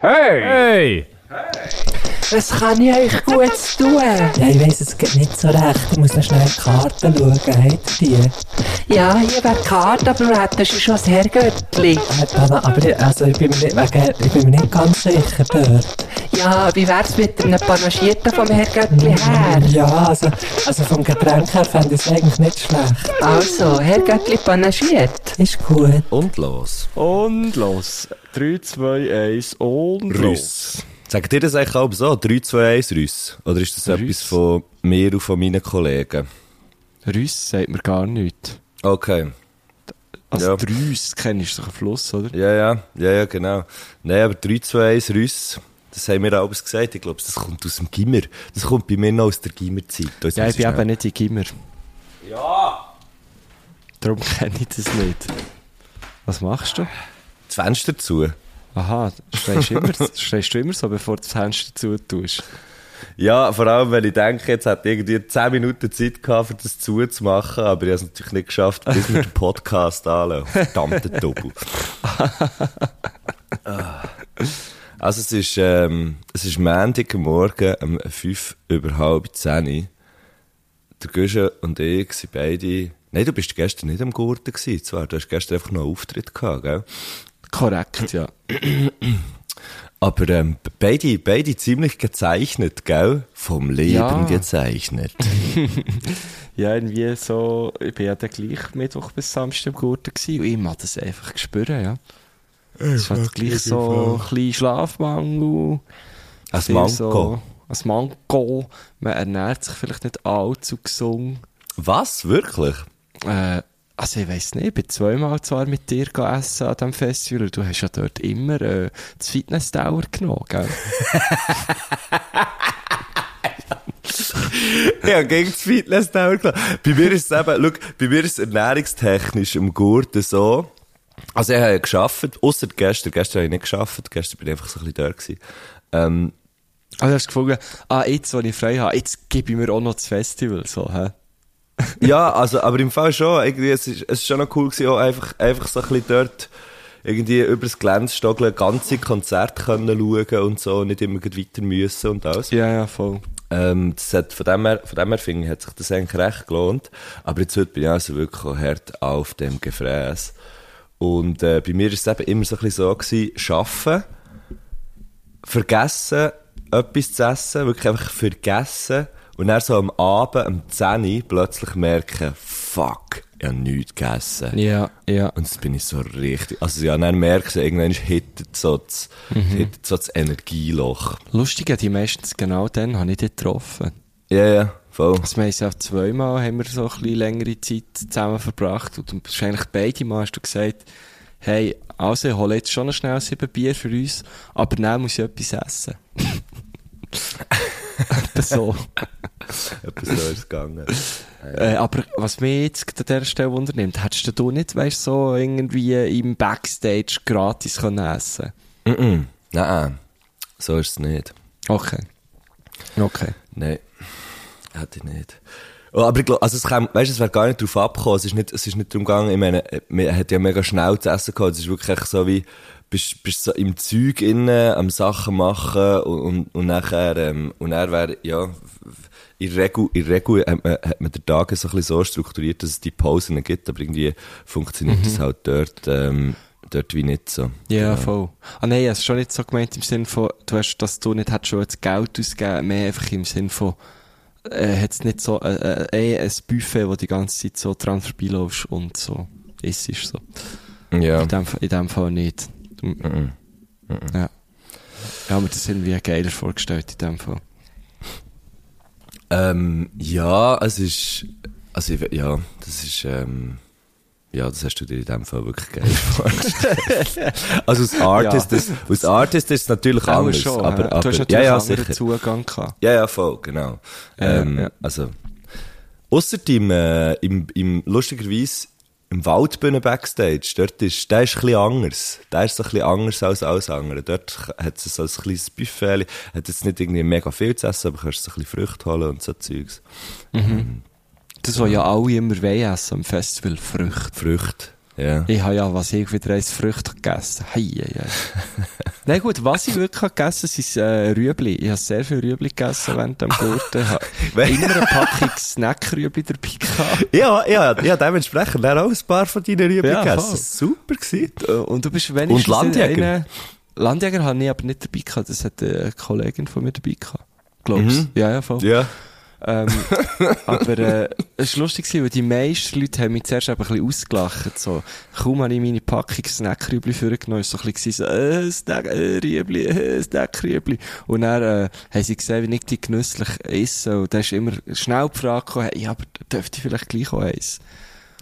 Hey! Hey! Was kann ich euch gut tun? Ja, ich weiss, es geht nicht so recht. Ich muss noch schnell die Karten schauen. Habt ihr die? Ja, hier wäre die Karte, aber du hättest schon das Herrgöttli. Äh, aber ich, also, ich, bin mir nicht, wegen, ich bin mir nicht ganz sicher dort. Ja, wie wär's mit einem Panagierten vom Herrgöttli her? Ja, also, also vom Getränk her fände ich es eigentlich nicht schlecht. Also, Herrgöttli panagiert. Ist gut. Und los. Und los. 3, 2, 1 und los. Sagt ihr das eigentlich auch so? 3, 2, 1 Rüss? Oder ist das Rüss. etwas von mir und von meinen Kollegen? Rüss sagt mir gar nichts. Okay. Also Ja. ja. Rüss kennst du doch ein Fluss, oder? Ja, ja, ja, ja, genau. Nein, aber 3, 2, 1 Rüss, das haben wir alles gesagt. Ich glaube, das kommt aus dem Gimmer. Das kommt bei mir noch aus der Gimmerzeit. Da Ja, ich bin eben nicht in Gimmer. Ja! Darum kenne ich das nicht. Was machst du? Das Fenster zu. Aha, stehst du immer, stehst du immer so, bevor du das Fenster zutust? Ja, vor allem, weil ich denke, jetzt hat irgendwie 10 Minuten Zeit gehabt, um das zuzumachen, aber ich habe es natürlich nicht geschafft, bis wir den Podcast anlassen. Verdammte Doppel. Also es ist, ähm, es ist Montagmorgen um 5 über halb 10 Der Guschen und ich sind beide... Nein, du bist gestern nicht am Gurten gewesen, zwar. Du hast gestern einfach noch einen Auftritt gehabt, gell? Korrekt, ja. Aber ähm, beide, beide ziemlich gezeichnet, gell? Vom Leben Ja. gezeichnet. Ja, irgendwie so, ich bin ja dann gleich Mittwoch bis Samstag im Gurten gewesen und ich mag das einfach spüren, ja. Es hat gleich so ein bisschen Schlafmangel. Ein Manko. So, ein Manko. Man ernährt sich vielleicht nicht allzu gesund. Was? Wirklich? Äh, also ich weiss nicht, ich bin zweimal zwar mit dir essen an diesem Festival und du hast ja dort immer äh, das Fitness-Tower genommen, gell? Ja, gegen das Fitness klar. Bei mir ist es eben, schau, bei mir ist es ernährungstechnisch im Gurten so. Also ich habe ja gearbeitet, ausser gestern. Gestern habe ich nicht gearbeitet, gestern bin ich einfach so ein bisschen da gewesen. Ähm, Also du hast gefunden, ah, jetzt, wo ich frei habe, jetzt gebe ich mir auch noch das Festival, so, hä? ja, also, aber im Fall schon, irgendwie, es ist, es ist schon noch cool gewesen, auch einfach, einfach so ein bisschen dort, irgendwie über das Gelände stogeln, ganze Konzerte können schauen und so, nicht immer weiter müssen und alles. Ja, ja, voll. Ähm, das hat, von dem her, von dem her finde ich, hat sich das eigentlich recht gelohnt. Aber jetzt heute bin ich also wirklich auch hart auf dem Gefräß. Und, äh, bei mir ist es eben immer so ein bisschen so gewesen, arbeiten, vergessen, etwas zu essen, wirklich einfach vergessen, und dann so am Abend, am 10 Uhr, plötzlich merken, fuck, ich habe nichts gegessen. Ja, ja. Und jetzt bin ich so richtig, also ja, dann merkst du, irgendwann hittet so das, hittet so das Energieloch. Lustig, ja, die meistens genau dann habe ich dich getroffen. Ja, ja, voll. Wir haben es ja zweimal haben wir so ein bisschen längere Zeit zusammen verbracht und wahrscheinlich beide Mal hast du gesagt, hey, also ich hole jetzt schon noch schnell sieben Bier für uns, aber dann muss ich etwas essen. Etwa so. Etwas so ist es gegangen. Äh, aber was mich jetzt an dieser Stelle wundernimmt, hättest du nicht, weißt so irgendwie im Backstage gratis können essen Mhm. Nein, so ist es nicht. Okay. Okay. Nein, hätte ich nicht. Oh, aber ich glaube, also es kam, weißt du, es wäre gar nicht drauf abgekommen. Es ist nicht, es ist nicht darum gegangen, ich meine, man hat ja mega schnell zu essen gehabt. Es ist wirklich so wie, bist, bist so im Zeug innen, am Sachen machen und, und, und nachher, ähm, und er wäre, ja, in der Regel, in der Regel hat man, hat man den Tag so ein bisschen so strukturiert, dass es die Pausen gibt, aber irgendwie funktioniert das halt dort, ähm, dort wie nicht so. Ja, Genau. voll. Ah nein, es ist schon nicht so gemeint im Sinne von, du hast, dass du nicht hättest schon jetzt Geld ausgegeben, mehr einfach im Sinne von, äh, hat's nicht so, äh, äh, ein Buffet, wo die ganze Zeit so dran vorbeilaufst und so. Es ist so. Ja. In dem, in dem Fall nicht. Du, Mhm. Ja. Habe mir das irgendwie geiler vorgestellt in dem Fall. Ähm, ja, es ist, also, ich, ja, das ist, ähm, ja, das hast du dir in dem Fall wirklich geil vorgestellt. also, als Artist, Ja. ist, als Artist ist es natürlich Auch anders, schon, aber, aber, du hast ja, natürlich ja, anderen sicher. Zugang gehabt. Ja, ja, voll, genau. Ja, ähm, ja. Also, ausser im, äh, im, im, lustigerweise, im Waldbühnen Backstage, dort ist, der ist ein bisschen anders. Der ist ein bisschen anders als alles andere. Dort hat es so ein kleines Buffet, hat jetzt nicht irgendwie mega viel zu essen, aber kannst ein bisschen Früchte holen und so Zeugs. Das, was ja alle immer wollen essen am Festival, Früchte. Früchte, ja. Ich habe ja, was ich wieder eins Früchte gegessen. Hei, hei, hei. Nein, gut, was ich wirklich habe gegessen habe, sind äh, Rüebli. Ich habe sehr viel Rüebli gegessen während dem Gurten. Ich habe immer eine Packung Snack-Rüebli dabei gehabt. Ja, ja, ja, dementsprechend dann auch ein paar von deinen Rüebli Ja, gegessen. voll. Super gewesen. Äh, Und du bist wenigstens... Und Landjäger? Eine, Landjäger habe ich aber nicht dabei gehabt. Das hat eine Kollegin von mir dabei gehabt. Glaubst Mhm. Ja, ja, voll. Ja. Ähm, aber äh, es war lustig, gewesen, weil die meisten Leute haben mich zuerst ein bisschen ausgelacht. So. Kaum habe ich meine Packung Snackrüebli vorgenommen, ist so ein bisschen so, äh, Snack, äh, Rüebli, äh, Snackrüebli. Und dann äh, haben sie gesehen, wie ich die genüsslich esse. Und dann ist immer schnell die Frage gekommen, hey, ja, aber dürfte ich vielleicht gleich auch eins?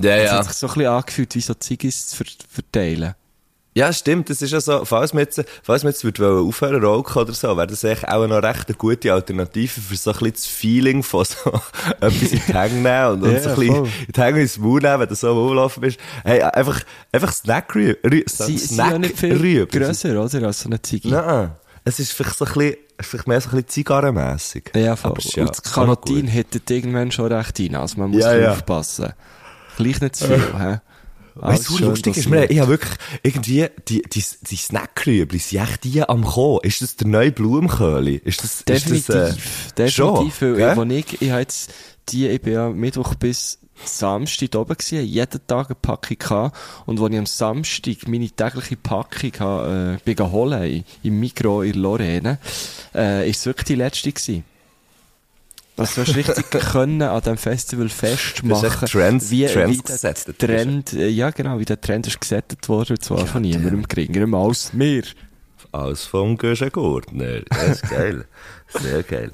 Ja, Es ja. hat sich so ein bisschen angefühlt, wie so Ziggis zu ver verteilen. Ja, stimmt. Das ist ja so, falls man jetzt, falls man jetzt würde aufhören rauchen oder so, wäre das eigentlich auch noch recht eine gute Alternative für so ein bisschen das Feeling von so etwas in die Hänge nehmen und, und Ja, so ein bisschen voll. in die Hänge ins Maul nehmen, wenn du so am Rumlaufen bist. Hey, einfach, einfach Snack Rü Rü Sie ja nicht viel grösser, oder? Als so eine Ziggy. Nein. Es ist vielleicht so ein bisschen, vielleicht mehr so ein bisschen zigarrenmässig. Ja, voll. Ist Und das gut. hittet irgendwann schon recht rein. Also man muss Ja, ja, ja. aufpassen. Gleich nicht zu viel, hä? Weißt du, lustig ist, mir, ich habe wirklich irgendwie, die, die, die Snackrüebli, sind echt die am kommen. Ist das der neue Blumenköhli? Ist das, Definitiv, ist das, äh, definitiv, schon, weil gell? ich, ich, habe jetzt die, ich bin ja Mittwoch bis Samstag da oben gewesen, jeden Tag eine Packung gehabt, und als ich am Samstag meine tägliche Packung habe, äh, bin geholt, im- im Mikro in Lorraine, äh, ist es wirklich die letzte gewesen. Also du hast richtig können an diesem Festival festmachen, Trends- wie, Trends wie der gesetzt, das Trend, äh, ja genau, wie der Trend ist gesetzt worden, und zwar von niemandem geringerem als mir. Aus vom Göschen Gurtner. Das ist geil. Sehr geil.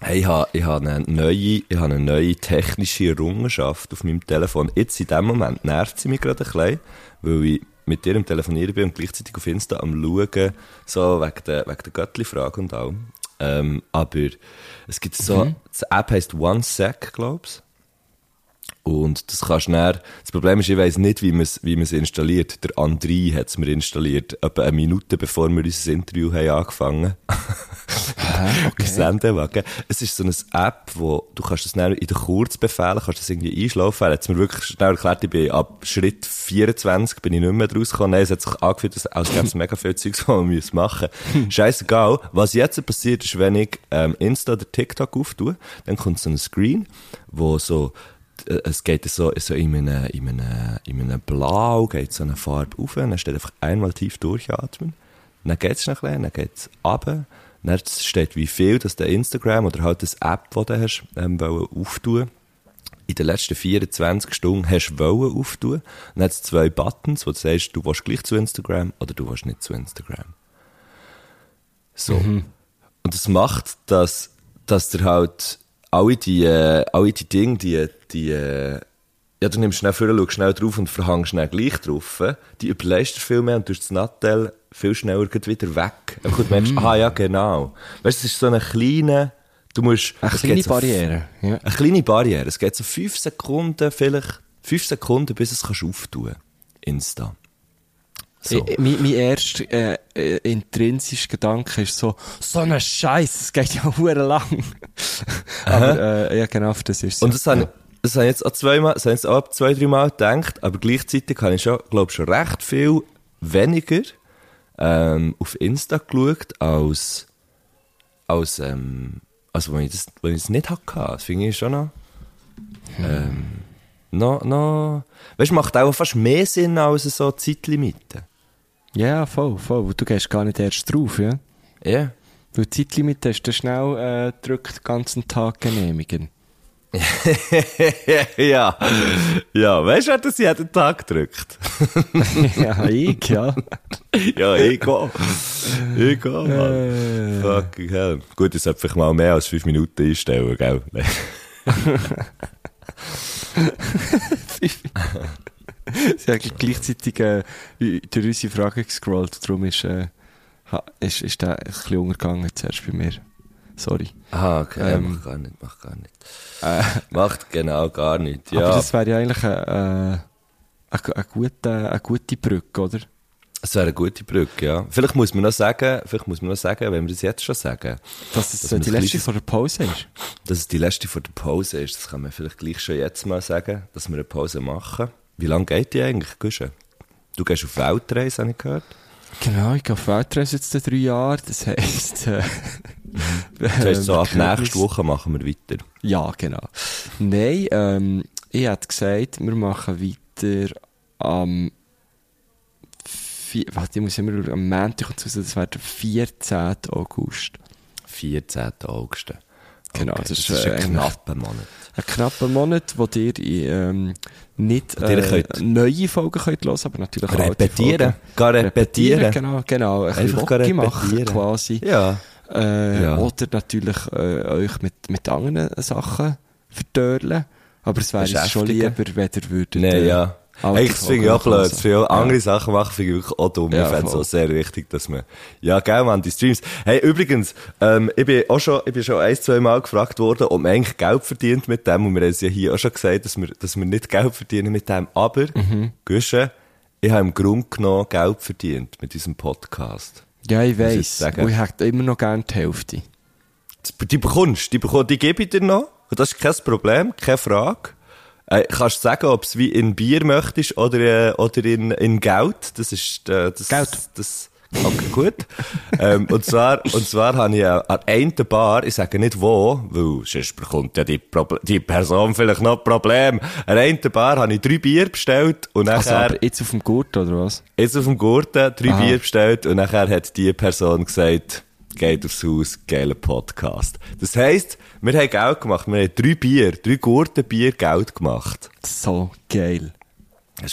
Hey, ich habe, ich habe eine neue, ich habe eine neue technische Errungenschaft auf meinem Telefon. Jetzt in dem Moment nervt sie mich gerade ein bisschen, weil ich mit dir am Telefonieren bin und gleichzeitig auf Insta am Schauen, so wegen der, wegen der Göttli-Frage und all. Ähm, aber es gibt so, die App heisst OneSec, glaub's. Und das kannst du dann, das Problem ist, ich weiss nicht, wie man es wie installiert. Der André hat es mir installiert, etwa eine Minute bevor wir unser Interview haben angefangen haben. okay. Sendewagen. Es ist so eine App, wo du kannst das dann in den Kurzbefehlen, kannst das irgendwie einschlafen. Er hat es mir wirklich schnell erklärt, ich bin ab Schritt 24 bin ich nicht mehr rausgekommen. Nein, es hat sich angefühlt, als als gäbe es mega viel Zeugs, was man muss machen Scheißegal. Was jetzt passiert ist, wenn ich ähm, Insta oder TikTok auftue, dann kommt so ein Screen, wo so es geht so, so in einem, in einem, in einem Blau, geht so eine Farbe auf, dann steht einfach einmal tief durchatmen, dann geht's noch ein bisschen, dann geht's runter, dann steht wie viel, dass der Instagram oder halt das App, das du hast, ähm, auftun in den letzten 24 Stunden hast du wollen auftun. Dann hat es zwei Buttons, wo du sagst, du willst gleich zu Instagram oder du willst nicht zu Instagram. So. Und das macht, dass, dass der halt alle die, äh, alle die Dinge, die, die, äh, ja, du nimmst schnell vor, schaust schnell drauf und verhängst schnell gleich drauf, die überlegst du viel mehr und durch das Nattel viel schneller wieder weg. Und du merkst, ah ja, genau. Weißt du, es ist so eine kleine, du musst, Eine kleine Barriere. Ja. eine kleine Barriere. Es geht so fünf Sekunden, vielleicht fünf Sekunden, bis es kannst auftun. Insta. So. Ich- Mein, mein erster äh, äh, intrinsischer Gedanke ist so, so ein Scheiß, es geht ja hure lang. Aber äh, ja, genau, das ist so. Und das habe ich, das habe ich jetzt auch zweimal, das habe ich jetzt auch zwei, drei Mal gedacht, aber gleichzeitig habe ich schon, glaube schon recht viel weniger ähm, auf Insta geschaut, als, als, ähm, als wenn ich das, wenn ich es nicht hatte. Das finde ich schon noch, ähm, noch, noch, weißt du, macht auch fast mehr Sinn als so Zeitlimite. Ja, voll, voll. Du gehst gar nicht erst drauf, ja. Ja. Weil die Zeitlimite ist dann schnell äh, drückt den ganzen Tag genehmigen. ja. Ja, weißt du, wer das jeden Tag drückt? ja, ich, ja. ja, ich gehe. Ich gehe, Mann. Äh, Fucking hell. Gut, ich sollte vielleicht mal mehr als fünf Minuten einstellen, gell? Sie haben gleichzeitig äh, durch unsere Frage gescrollt, darum ist, äh, ist, ist der ein bisschen untergegangen zuerst bei mir. Sorry. Ah, okay. Ähm. macht gar nicht, macht gar nicht. Äh, Macht genau gar nicht, Aber ja. das wäre ja eigentlich eine, äh, eine, eine, gute, eine gute Brücke, oder? Es wäre eine gute Brücke, ja. Vielleicht muss man noch sagen, vielleicht muss man noch sagen, wenn wir das jetzt schon sagen, Dass es Dass die letzte vor der Pause ist. dass es die letzte vor der Pause ist. Das kann man vielleicht gleich schon jetzt mal sagen, dass wir eine Pause machen. Wie lange geht die eigentlich, Guschen? Du gehst auf Weltreise, habe ich gehört. Genau, ich gehe auf Weltreise jetzt seit drei Jahre, das heisst, äh, Das heisst, so ab Bekenntnis- nächster Woche machen wir weiter. Ja, genau. Nein, ähm, ich hätte gesagt, wir machen weiter am, warte, ich muss immer am Montag und so, das wäre der 14. August. 14. August. Genau, Okay, das das ist, äh, ein knapper Monat. Ein knapper Monat, wo ihr ähm, nicht äh, könnt- neue Folgen könnt hören, aber natürlich auch alte Repetieren. Gar repetieren. Genau, genau. Ein Einfach gar machen quasi. Ja. Äh, Ja. Oder natürlich äh, euch mit, mit anderen Sachen verdörlen. Aber es wäre schon lieber, wenn ihr würdet... Nein, äh, ja. Alte Eigentlich, finde ich auch blöd. Auch hören. andere Sachen machen, finde ich wirklich auch dumm. Ja, ich fände es auch sehr wichtig, dass man, ja, gell, man, die Streams. Hey, übrigens, ähm, ich bin auch schon, ich bin schon ein, zwei Mal gefragt worden, ob man eigentlich Geld verdient mit dem. Und wir haben es ja hier auch schon gesagt, dass wir, dass wir nicht Geld verdienen mit dem. Aber, Mhm. Guschen, ich habe im Grunde genommen Geld verdient mit diesem Podcast. Ja, ich sagen. Und ich hätte immer noch gerne die Hälfte. Die bekommst, die bekommst, die gebe ich dir noch. Das ist kein Problem, keine Frage. Äh, kannst du sagen, ob es wie in Bier möchtest oder, äh, oder in, in Geld? Das ist, äh, das, Geld. Das, okay, gut. ähm, und zwar, und zwar habe ich äh, an einer Bar, ich sage nicht wo, weil sonst bekommt ja die, Proble die Person vielleicht noch ein Problem. An einer Bar habe ich drei Bier bestellt und Also, nachher, aber jetzt auf dem Gurt, oder was? jetzt auf dem Gurten drei Aha. Bier bestellt und nachher hat die Person gesagt, geht aufs Haus, geiler Podcast. Das heisst, wir haben Geld gemacht. Wir haben drei Bier, drei Gurtenbier Geld gemacht. So geil.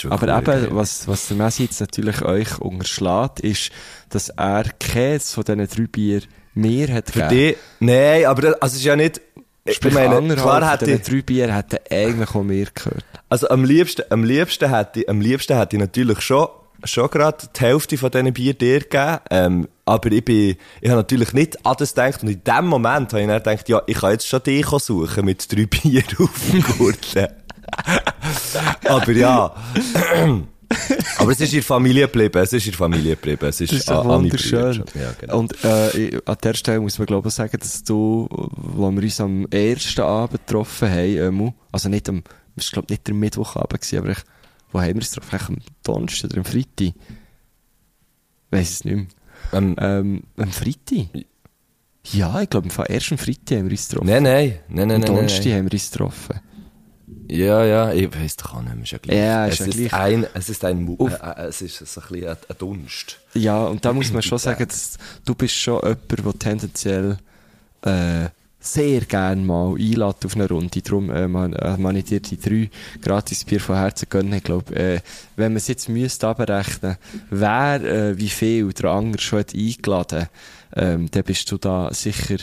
Aber geil. eben, was, was der Messi jetzt natürlich euch unterschlägt, ist, dass er keins von diesen drei Bier mehr hat Für gegeben. die, nein, aber das, also es ist ja nicht, ich Sprich, meine, anderthalb klar hätte ich, drei Bier hätten eigentlich auch mehr gehört. also am liebsten, am liebsten hätte ich, am liebsten hätte ich natürlich schon, schon gerade die Hälfte von diesen Bier dir gegeben, ähm, aber ich bin, ich habe natürlich nicht an das gedacht und in dem Moment habe ich dann gedacht, ja, ich kann jetzt schon dich suchen mit drei Bier auf dem Gurten. aber ja. aber es ist in Familie geblieben, es ist in Familie geblieben, es ist, Das ist an- wunderschön. Ja, genau. Und äh, ich- an der Stelle muss man glaube ich sagen, dass du, wo wir uns am ersten Abend getroffen haben, ähm, also nicht am, war glaube nicht der Mittwochabend, aber ich, wo haben wir uns getroffen? Eigentlich am Donnerstag oder am Freitag? Weiss es nicht mehr. Ähm, Ähm, am Freitag? Ja, ich glaube, erst am Freitag haben wir uns getroffen. nein, nein, nein, nein, am Donnerstag haben wir uns getroffen. Ja, ja, ich weiss doch auch nicht ist ja gleich. Ja, ist es ja ist gleich. ein, es ist ein, äh, äh, es ist so ein bisschen ein, ein Dunst. Ja, und da muss man schon sagen, dass du bist schon jemand, der tendenziell äh, sehr gerne mal einlädt auf eine Runde. Darum äh, man, äh, man ich dir die drei gratis Bier von Herzen gönnen. Ich glaube, äh, wenn man es jetzt müsste abrechnen, wer äh, wie viel der andere schon hat eingeladen, ähm, dann bist du da sicher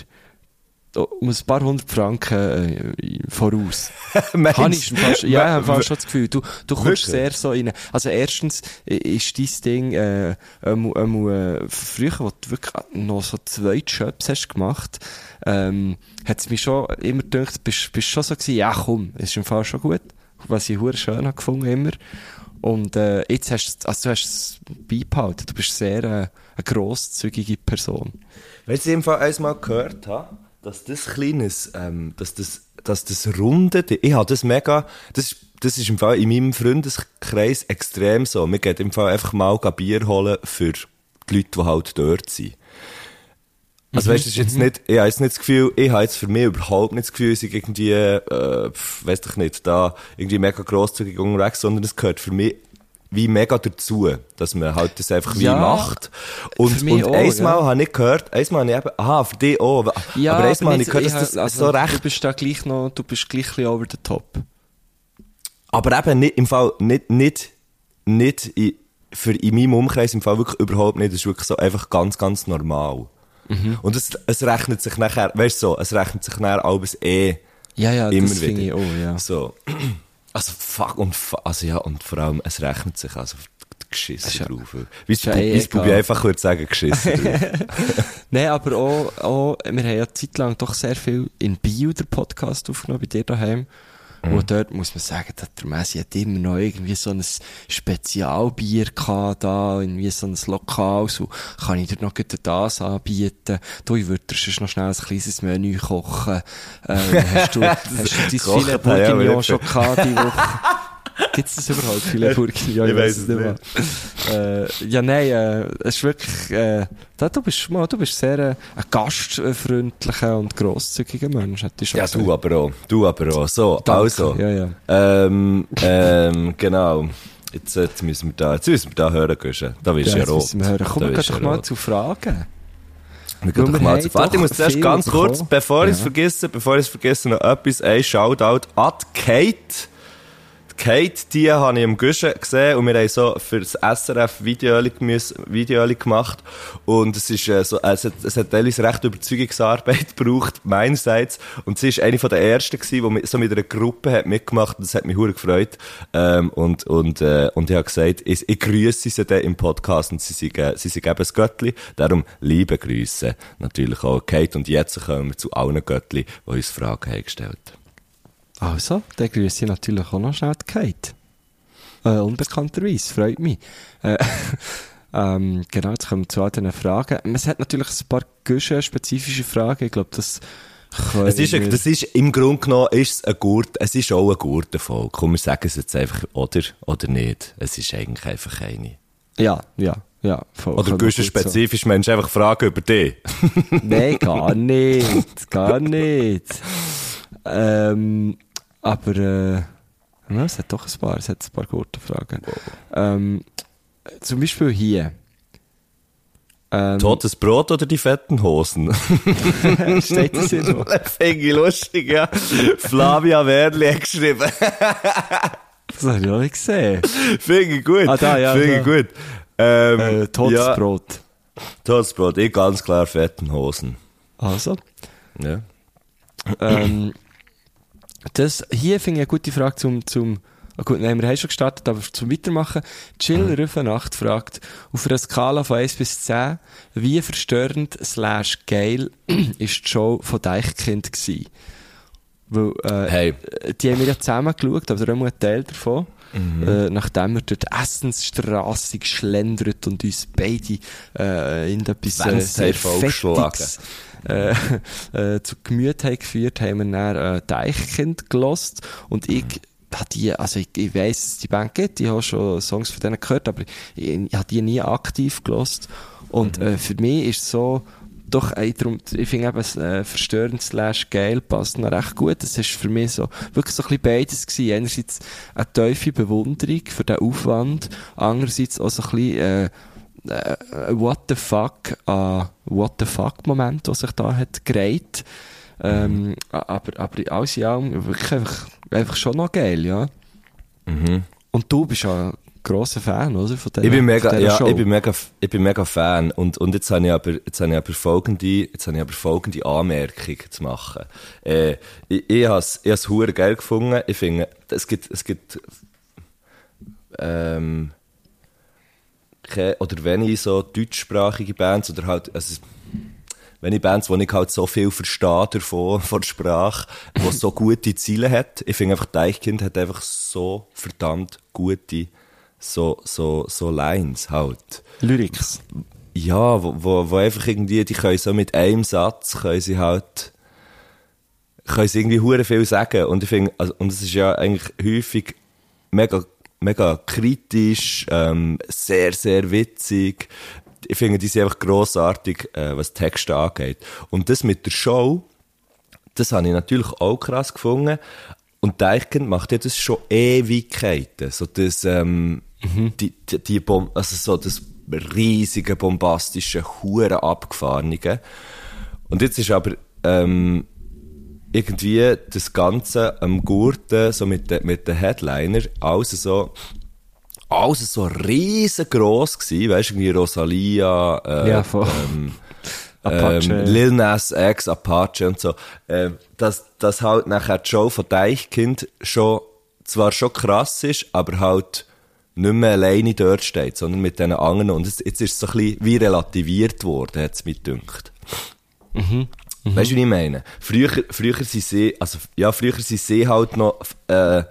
um ein paar hundert Franken äh, voraus. Habe ich fast, ja, ich fast schon das Gefühl, du, du kommst Wirklich? sehr so rein. Also erstens ist dein Ding, äh, ähm, ähm, äh, früher, wo du wirklich noch so zwei Jobs hast gemacht, ähm, hat es mich schon immer gedacht, bist, bist schon so gewesen, ja komm, ist im Fall schon gut. Was ich hure schön habe gefunden immer. Und, äh, jetzt hast du, also du hast es beibehalten. Du bist sehr, äh, eine grosszügige Person. Du, ich im Fall einmal gehört habe, dass das kleines, ähm, dass das, dass das runde, ich habe das mega, das, ist- das ist im Fall in meinem Freundeskreis extrem so. Wir gehen im Fall einfach mal Bier holen für die Leute, die halt dort sind. Also weißt du, das ist jetzt nicht, ich habe jetzt nicht das Gefühl, ich habe jetzt für mich überhaupt nicht das Gefühl, ich irgendwie, äh, weiss doch nicht, da irgendwie mega grosszügig unterwegs, sondern es gehört für mich wie mega dazu, dass man halt das einfach wie Ja, macht. Und, und auch, einmal ja. habe ich gehört, einmal habe ich eben, aha, für dich auch, aber einmal habe ich gehört, dass das also, so recht Du bist da gleich noch, du bist gleich ein bisschen over the top. Aber eben nicht, im Fall, nicht, nicht, nicht in, für in meinem Umkreis im Fall wirklich überhaupt nicht. Das ist wirklich so einfach ganz, ganz normal. Mhm. Und es, es rechnet sich nachher, weißt du so, es rechnet sich nachher alles eh Ja, ja, immer das finde ich auch, ja. So. Also fuck, und, also ja, und vor allem, es rechnet sich also geschissen drauf. Wie eh wie es Bubi egal. einfach würde sagen, geschissen. Nein, aber auch, auch, wir haben ja zeitlang doch sehr viel in Bio der Podcast aufgenommen, bei dir daheim. Mhm. Und dort muss man sagen, dass der Messi hat immer noch irgendwie so ein Spezialbier gehabt, da, irgendwie so ein Lokal, so, kann ich dir noch das anbieten? Du, ich würde dir noch schnell ein kleines Menü kochen. Ähm, hast du, hast du dein Filet Bourguignon schon gehabt die Woche? Gibt es das überhaupt, viele Burgi? Ja, Ich weiss weiss es mal. Äh, ja, nein, äh, es ist wirklich, äh, da, du bist, mal, du bist sehr äh, ein gastfreundlicher und grosszügiger Mensch, ich Ja, gesagt. du aber auch. Du aber auch. So, Danke. also. Ja, ja. Ähm, ähm, genau. Jetzt, jetzt müssen wir da, jetzt müssen wir da hören, Guschen. Da bist du ja, jetzt rot. müssen wir hören. Komm, Da wir gehen doch ja mal zu Fragen. Wir gehen doch mal zu Warte, ich muss zuerst ganz kurz, bekommen. bevor ich es Ja. vergesse, bevor ich es vergesse, noch etwas, ein Shoutout an Kate. Kate, die habe ich im Guschen gesehen und wir haben so für das SRF Video gemacht. Und es ist äh, so, es hat, es hat teilweise recht Überzeugungsarbeit gebraucht, meinerseits. Und sie ist eine der ersten gewesen, die so mit einer Gruppe hat mitgemacht. Und das hat mich hure gefreut. Ähm, und, und, äh, und ich habe gesagt, ich, ich grüße sie dann im Podcast und sie sind, sie sind eben ein Göttli, darum liebe Grüße natürlich auch Kate. Und jetzt kommen wir zu allen Göttli, die uns Fragen haben gestellt Also, dann grüße ich natürlich auch noch schnell die Kate. Äh, unbekannterweise, freut mich. Äh, ähm, genau, jetzt kommen wir zu all diesen Fragen. Es hat natürlich ein paar Güsche-spezifische Fragen. Ich glaube, das Es ist, ein- das ist, im Grunde genommen ist es ein Gurt, es ist auch ein Gurtenfolge. Komm, wir sagen es jetzt einfach, oder, oder nicht. Es ist eigentlich einfach eine. Ja, ja, ja. Voll, Oder du gut so. spezifisch Menschen einfach Fragen über dich? Nein, gar nicht. Gar nicht. Ähm, aber, äh, ja, es hat doch ein paar, es hat ein paar gute Fragen. Ähm, zum Beispiel hier. Ähm, Totes Brot oder die fetten Hosen? steht das hier noch? Finde ich lustig, ja. Flavia Werli hat geschrieben. Das habe ich noch nicht gesehen. Finde ich gut. Ah, da, ja, Finde da. gut. Ähm, Äh, Todesbrot. Ja, Totes Brot. Ich ganz klar fetten Hosen. Also, Ja. ähm, das, hier finde ich eine gute Frage zum, zum, ah gut, nein, wir haben schon gestartet, aber zum Weitermachen. Chill Rüffe Nacht fragt, auf einer Skala von 1 bis 10, wie verstörend slash geil ist die Show von Deichkind gewesen? Weil, äh, Hey. die haben wir ja zusammen geschaut, aber auch ein Teil davon. Mhm. Äh, nachdem wir durch die Essensstrasse geschlendert und uns beide äh, in etwas äh, sehr haben. Fettiges äh, äh, zu Gemüt haben geführt, haben wir dann äh, Deichkind gelost und ich habe die, also ich, ich weiss, dass es die Band gibt, ich habe schon Songs von denen gehört, aber ich, ich habe die nie aktiv gelost und Mhm. äh, für mich ist so doch, ey, darum, ich finde eben, äh, verstörend slash geil passt noch recht gut. Das ist für mich so, wirklich so ein bisschen beides gewesen. Einerseits eine tiefe Bewunderung für den Aufwand, andererseits auch so ein bisschen, äh, äh, what the fuck, äh, what the fuck Moment, was sich da hat gereiht. Ähm, aber, aber alles in allem wirklich einfach, einfach schon noch geil, ja. Mhm. Und du bist ja ein grosser Fan, oder? Von der, Ich bin mega, von dieser ja, Show. ich bin mega, ich bin mega Fan. Und, und jetzt habe ich aber, jetzt habe ich aber folgende, jetzt habe ich aber folgende Anmerkung zu machen. Äh, ich, ich has, ich has hure geil gefunden. Ich finde, es gibt, es gibt, ähm, keine, oder wenn ich so deutschsprachige Bands oder halt, also, wenn ich Bands, wo ich halt so viel verstehe davon, von der Sprache, die so gute Ziele hat. Ich finde einfach, Deichkind hat einfach so verdammt gute, so, so, so Lines halt. Lyrics. Ja, wo, wo, wo einfach irgendwie, die können so mit einem Satz, können sie halt, können sie irgendwie hure viel sagen. Und ich finde, also, und es ist ja eigentlich häufig mega, mega kritisch, ähm, sehr, sehr witzig. Ich finde, die sind einfach grossartig, äh, was Texte angeht. Und das mit der Show, das habe ich natürlich auch krass gefunden. Und Deichkind macht ja das schon Ewigkeiten. So das, ähm, die, die, die Bom also so das riesige, bombastische, hure abgefahrene. Und jetzt ist aber, ähm, irgendwie das Ganze am Gurten, so mit den, mit den Headliner, alles so, alles so riesengroß gewesen, weißt du, irgendwie Rosalia, äh, Ja, ähm, ähm, Lil Nas X, Apache und so, ähm, dass, dass halt nachher die Show von Deichkind schon, zwar schon krass ist, aber halt nicht mehr alleine dort steht, sondern mit den anderen. Und jetzt, jetzt ist es so ein bisschen wie relativiert worden, hat es mir gedacht. Weißt du, wie ich meine? Früher, früher sind sie, also, ja, früher sind sie halt noch, äh,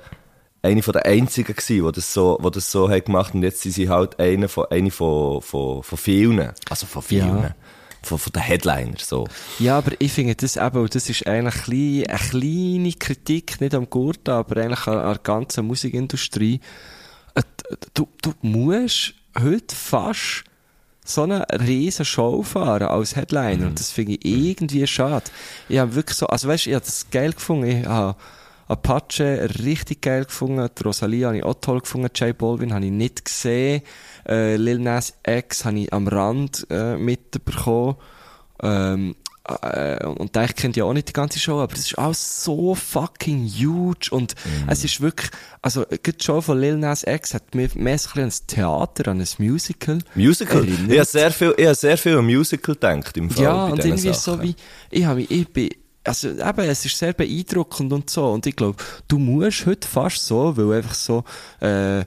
eine von den einzigen gewesen, die das so, die das so haben gemacht und jetzt sind sie halt eine von, eine von, von, von vielen. Also von vielen. Ja. von, von den Headliners, so. Ja, aber ich finde das eben, das ist eigentlich eine kleine Kritik, nicht am Gurten, aber eigentlich an, an der ganzen Musikindustrie. Äh, Du, du musst heute fast so eine riesen Show fahren als Headliner. Und das finde ich irgendwie schade. Ich habe wirklich so, also weißt du, ich habe das geil gefunden. Ich habe Apache richtig geil gefunden. Die Rosalia habe ich auch toll gefunden. J Balvin habe ich nicht gesehen. Äh, Lil Nas X habe ich am Rand äh, mitbekommen. Ähm, äh, und da kennt ja auch nicht die ganze Show, aber es ist alles so fucking huge und es ist wirklich, also, die Show von Lil Nas X hat mir mehr so ein Theater, an ein Musical. Musical? erinnert. Ich habe sehr viel, ich habe sehr viel an Musical gedacht im Fall. Ja, und irgendwie ist so Sachen. wie, ich habe mich, ich bin, also eben, es ist sehr beeindruckend und so. Und ich glaube, du musst heute fast so, weil einfach so, äh,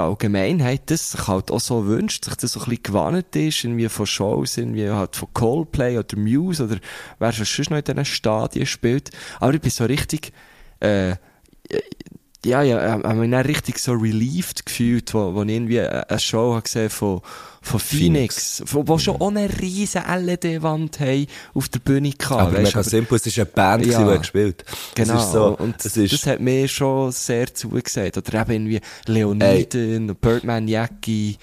die Allgemeinheit das sich halt auch so wünscht, sich das so ein bisschen gewannet ist, irgendwie von Shows, irgendwie halt von Coldplay oder Muse oder wer schon sonst noch in diesen Stadien spielt. Aber ich bin so richtig, äh, ja, ja, ich habe mich dann richtig so relieved gefühlt, wo, wo ich irgendwie eine Show habe gesehen von, von Phoenix, wo, wo schon auch eine riesen LED-Wand haben auf der Bühne gehabt. Aber weisst, mega simpel, es ist eine Band, Ja. die gespielt. Genau, ist so, und ist, das hat mir schon sehr zugesagt. Oder eben irgendwie Leoniden, und Birdman Jackie.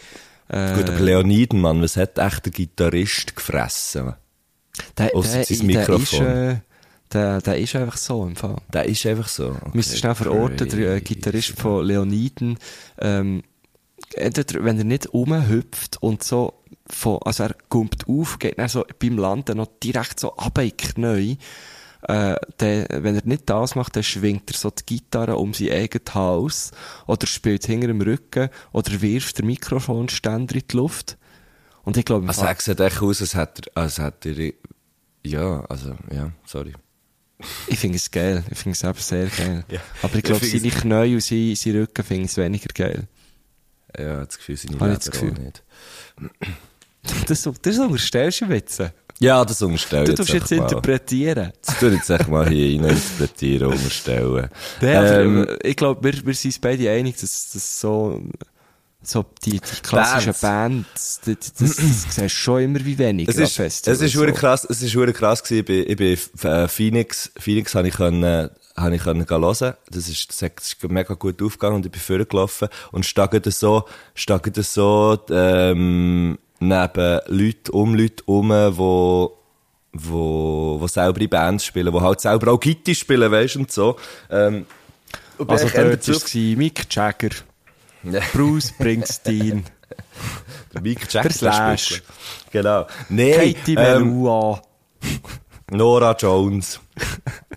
Äh, gut, aber Leoniden, Mann, was hat echt der Gitarrist gefressen? der, ausser der, sein der, ist, Mikrofon. äh, der, der ist einfach so im Fall. Der ist einfach so. Okay, Müsstest schnell verorten, der äh. Gitarrist von Leoniden, ähm, entweder, wenn er nicht rumhüpft und so von, also er kommt auf, geht dann so beim Landen noch direkt so runter in die Knie, äh, der, wenn er nicht das macht, dann schwingt er so die Gitarre um sein eigenes Haus, oder spielt hinter dem Rücken, oder wirft den Mikrofonständer in die Luft. Und ich glaube, Also er sieht echt aus, als hätte er, als hätte er, ja, also, ja, sorry. Ich finde es geil. Ich finde es eben sehr geil. Ja. Aber ich glaube, seine Knie und sein, sein Rücken finde ich es weniger geil. Ja, das Gefühl, seine ich das Leber auch Gefühl. nicht. Das, das unterstellst du jetzt. Ja, das unterstelle Du ich tust jetzt mal. interpretieren. Das tue jetzt echt mal hier rein interpretieren, unterstellen. Ja, Ähm, äh, ich glaube, wir, wir sind beide einig, dass das so, so die, die klassischen Bands, das, das, das, das siehst du schon immer wie weniger Es ist, es ist so. krass, es ist krass gewesen. Ich bin, ich bin äh, Phoenix, Phoenix habe ich können, habe ich können hören. Das ist, das ist mega gut aufgegangen und ich bin vorgelaufen und da so, da so, ähm, neben Leuten, um Leute rum, wo, wo, wo selber in Bands spielen, wo halt selber auch Gitarre spielen, weisst du, und so. Ähm, und Also dort war Mick Jagger, Ja. Bruce Springsteen, Der Mick Jagger. Der Slash. Genau. Nee, Katie ähm, Melua. Nora Jones.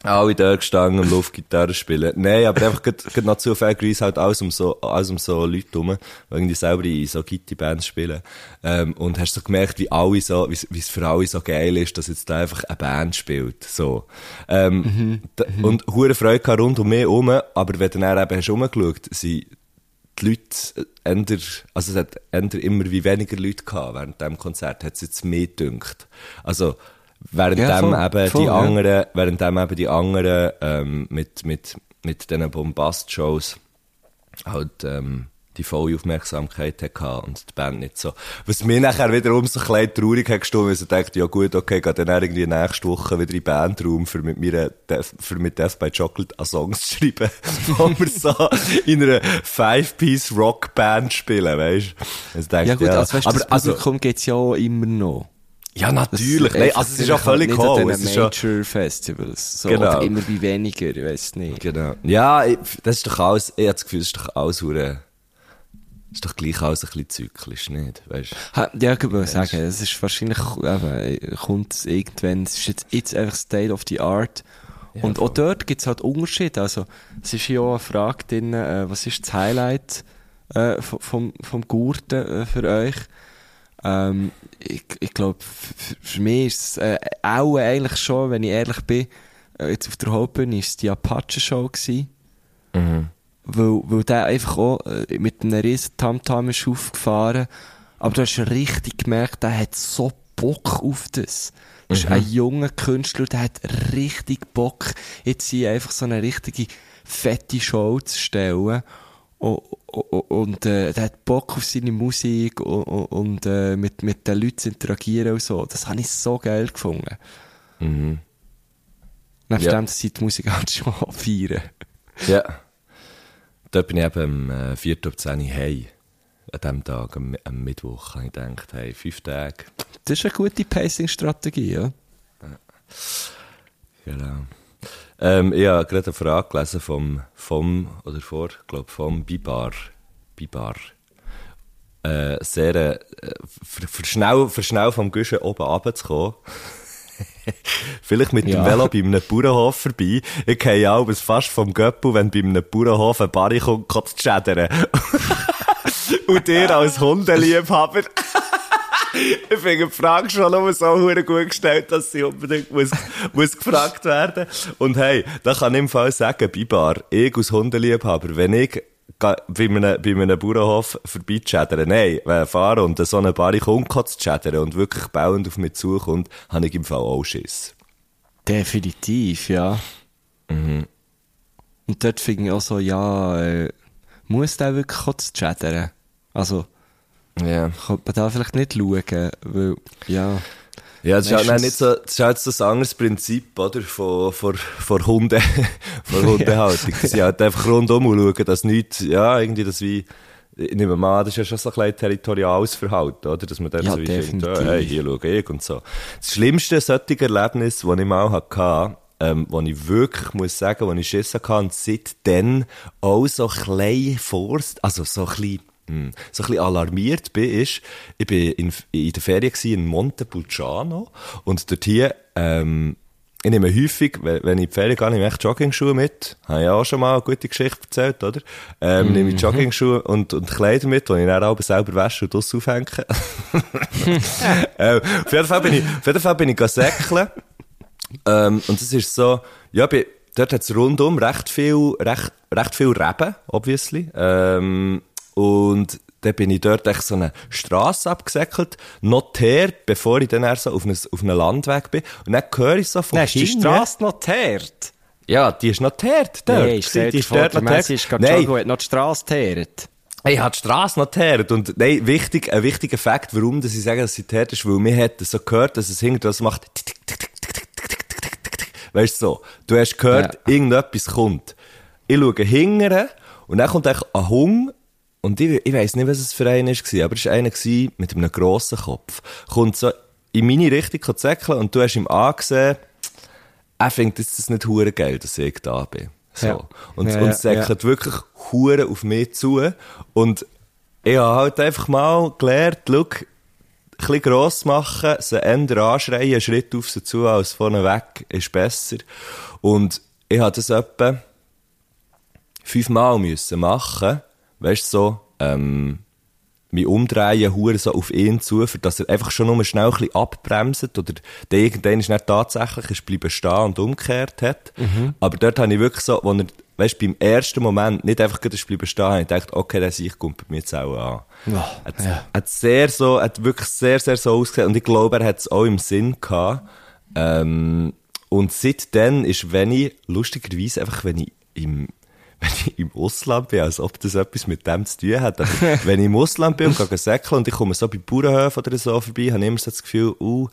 Alle da gestanden und Luftgitarre spielen. Nein, aber einfach grad noch zufälligerweise halt alles um so, alles um so Leute rum, die irgendwie selber in so Gitti-Bands spielen. Ähm, und hast so gemerkt, wie alle so, wie es für alle so geil ist, dass jetzt da einfach eine Band spielt. So. Ähm, da, Und hure Freude rund um mich herum, aber wenn du dann eben hast rumgeschaut, sind die Leute änder, also es hat änder immer wie weniger Leute gehabt während dem Konzert, hat es jetzt mehr gedünkt. Also, während Ja, dem voll, eben voll, die ja. anderen, während dem eben die anderen, ähm, mit, mit, mit diesen Bombast-Shows halt, ähm, die volle Aufmerksamkeit hatte und die Band nicht so. Was mir nachher wiederum so ein bisschen traurig hat gestimmt, weil ich dachte, ja gut, okay, gehe dann irgendwie nächste Woche wieder in den Bandraum, für mit mir, Death, für mit Death by Chocolate an Songs zu schreiben, wo wir so in einer Five-Piece-Rock-Band spielen, weißt du? Also dachte, Ja gut, also weißt du, aber, das also, Publikum gibt's ja auch immer noch. ja, Das natürlich, nein, einfach also es ist ja völlig cool, es ist ja, Major Festivals. So, Genau. Immer wie weniger, ich weiß nicht. Genau. Ja, ich, das ist doch alles, ich habe das Gefühl, das ist doch alles das ist doch gleich alles ein bisschen zyklisch, nicht? Weißt Ja, ich würde sagen, es ist wahrscheinlich, eben, kommt es irgendwann, es ist jetzt, jetzt einfach State of the Art. und auch dort gibt's halt Unterschiede. Also, es ist hier auch eine Frage drin, äh, was ist das Highlight äh, vom, vom, Gurten äh, für euch? Ähm, ich ich glaube, für mich ist es äh, auch eigentlich schon, wenn ich ehrlich bin, äh, jetzt auf der Hauptbühne ist es die Apache-Show gewesen. Weil, weil der einfach auch äh, mit einem riesen Tamtam ist aufgefahren. Aber du hast richtig gemerkt, der hat so Bock auf das. Das ist ein junger Künstler, der hat richtig Bock, jetzt hier einfach so eine richtige fette Show zu stellen. Und, und äh, der hat Bock auf seine Musik und, und äh, mit, mit den Leuten zu interagieren und so. Das habe ich so geil gefunden. Mhm. Neben Ja. dem, dass sie die Musik halt schon feiern. Ja. Dort bin ich eben am äh, 4. ab 10 Uhr hey. An diesem Tag, am, am Mittwoch, habe ich gedacht, hey, fünf Tage. Das ist eine gute Pacing-Strategie, ja. Genau. Ähm, ich habe gerade eine Frage gelesen vom, vom oder vor, glaube vom Bibar. Bibar. Äh, sehr, äh, für, für, schnell, für schnell vom Guschen oben runterzukommen. Vielleicht mit dem Ja. Velo bei einem Bauernhof vorbei. Ich gehe ja auch fast vom Göppel, wenn bei einem Bauernhof ein Barry kommt, kommt zu schädern. Und ihr als Hundeliebhaber. Ich finde die Frage schon nur so gut gestellt, dass sie unbedingt muss, muss gefragt werden. Und hey, da kann ich im Fall sagen, Bibar, ich als Hundeliebhaber, wenn ich bei einem, bei einem Bauernhof vorbeischädere, nein, wenn ich fahre und so eine Barry kommt, zu schädern und wirklich bauend auf mich zukommt, habe ich im Fall auch Schiss. Definitiv, ja. Mhm. Und dort finde ich auch so, ja, äh, muss der wirklich kurz chattern? Also, Ja. könnte man da vielleicht nicht schauen, weil, ja. Ja, das ist halt nicht so, das ist halt so ein anderes Prinzip, oder? Von, von, von Hunde, von Hundehaltung. Die sind halt einfach rundum und schauen, dass nichts, ja, irgendwie das wie, ich nehme mal an, das ist ja schon so ein kleines territoriales Verhalten, oder? Dass man dann Ja, so wie definitiv. ja, hey, hier schaue ich und so. Das schlimmste solche Erlebnis, das ich mal hatte, ähm, wo ich wirklich muss sagen, wo ich Schiss hatte und seitdem auch so klein vorst, also so ein bisschen, hm, so ein bisschen alarmiert bin, ist, ich bin in, in der Ferien in Montepulciano und dort hier, ähm, ich nehme häufig, wenn ich in die Ferien gehe, nehme ich Joggingschuhe mit. Habe ich auch schon mal eine gute Geschichte erzählt, oder? Ähm, nehme ich Joggingschuhe und, und Kleider mit, die ich dann auch selber wasche und das aufhänge. ähm, auf jeden Fall bin ich, auf jeden Fall bin ich gegangen säckeln. Ähm, und das ist so, ja, bei, dort hat es rundum recht viel, recht, recht viel Reben, obviously. Ähm, und dann bin ich dort echt so eine Straße abgesäckelt, Notär, bevor ich dann erst so auf einem auf einen Landweg bin. Und dann höre ich so von Nein, ist die Straße notiert? Ja, die ist notiert dort. Nein, ist die ist dort notiert. Messi ist gerade Nein. schon gut, noch die Straße teert. Ich hat die Straße notiert. Und nein, wichtig, ein wichtiger Fakt, warum dass ich sage, dass sie teert ist, weil wir hätten so gehört, dass es hinter das macht weißt du so, du hast gehört, ja. irgendetwas kommt. Ich schaue hinterher und dann kommt ein Hung und ich, ich weiss nicht, was es für einer war, aber es war einer mit einem grossen Kopf. Kommt so in meine Richtung zäckeln und du hast ihm angesehen, er findet jetzt das nicht hure geil, dass ich da bin. So. Ja. Und, Ja, und ja, es säckelt wirklich hure auf mich zu. Und ich habe halt einfach mal gelernt, look, ein bisschen gross machen, sie eher anschreien, einen Schritt auf sie zu als vorne weg, ist besser. Und ich habe das etwa fünfmal müssen machen, weißt du, so, ähm, mich umdrehen, hure so auf ihn zu, für dass er einfach schon nur schnell ein bisschen abbremst oder der irgendwann ist nicht tatsächlich ist bleiben stehen und umgekehrt hat. Aber dort habe ich wirklich so, wo er, weißt beim ersten Moment nicht einfach gerade bleiben stehen, habe ich gedacht, okay, der sich kommt bei mir jetzt auch an. Ja, Hat, ja. hat sehr so, hat wirklich sehr, sehr so ausgesehen. Und ich glaube, er hat es auch im Sinn gehabt. Ähm, und seitdem ist, wenn ich, lustigerweise einfach, wenn ich im, wenn ich im Ausland bin, als ob das etwas mit dem zu tun hat. Aber wenn ich im Ausland bin und gehe säckeln und ich komme so bei Bauernhöfen oder so vorbei, habe ich immer so das Gefühl, uh,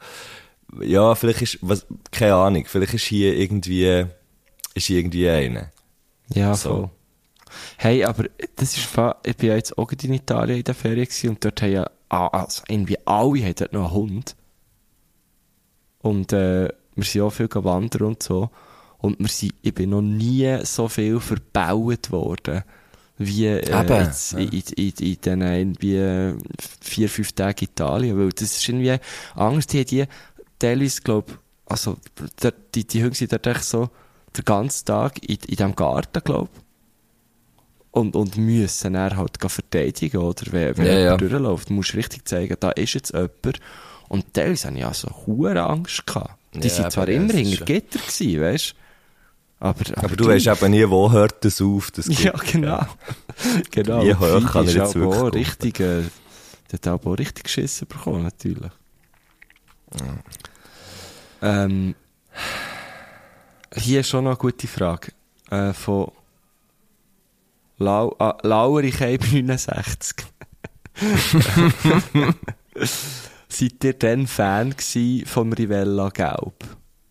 ja, vielleicht ist, was, keine Ahnung, vielleicht ist hier irgendwie, ist hier irgendwie einer. Ja, So. voll. Hey, aber das ist, ich bin ja jetzt auch in Italien in der Ferien und dort haben ja, also irgendwie alle haben dort noch einen Hund. Und, äh, wir sind auch viel wandern und so. Und wir sind, ich bin noch nie so viel verbaut worden. Wie, äh, jetzt in, in, in, in den irgendwie vier, fünf Tagen Italien. Weil das ist irgendwie anders. Die, die teilweise, glaub, also, dort, die, die Hunde sind dort echt so den ganzen Tag in, in diesem Garten, glaub. Und, und müssen dann halt verteidigen, oder? Wenn, wenn Ja, jemand ja. durchläuft, musst du richtig zeigen, da ist jetzt jemand. Und teilweise hatte ich also hohe Angst. Gehabt. Die Ja, sind zwar immer hinter Gitter gewesen, weißt aber, aber, Aber du weißt eben nie, wo hört das auf. Das Ja, genau. genau. Wie hoch kann er jetzt aber auch wirklich richtig, äh, der hat auch richtig geschissen bekommen, natürlich. Ähm, hier ist schon noch eine gute Frage. Äh, von Lau, ah, Lauerich 69. Seid ihr dann Fan vom Rivella Gelb?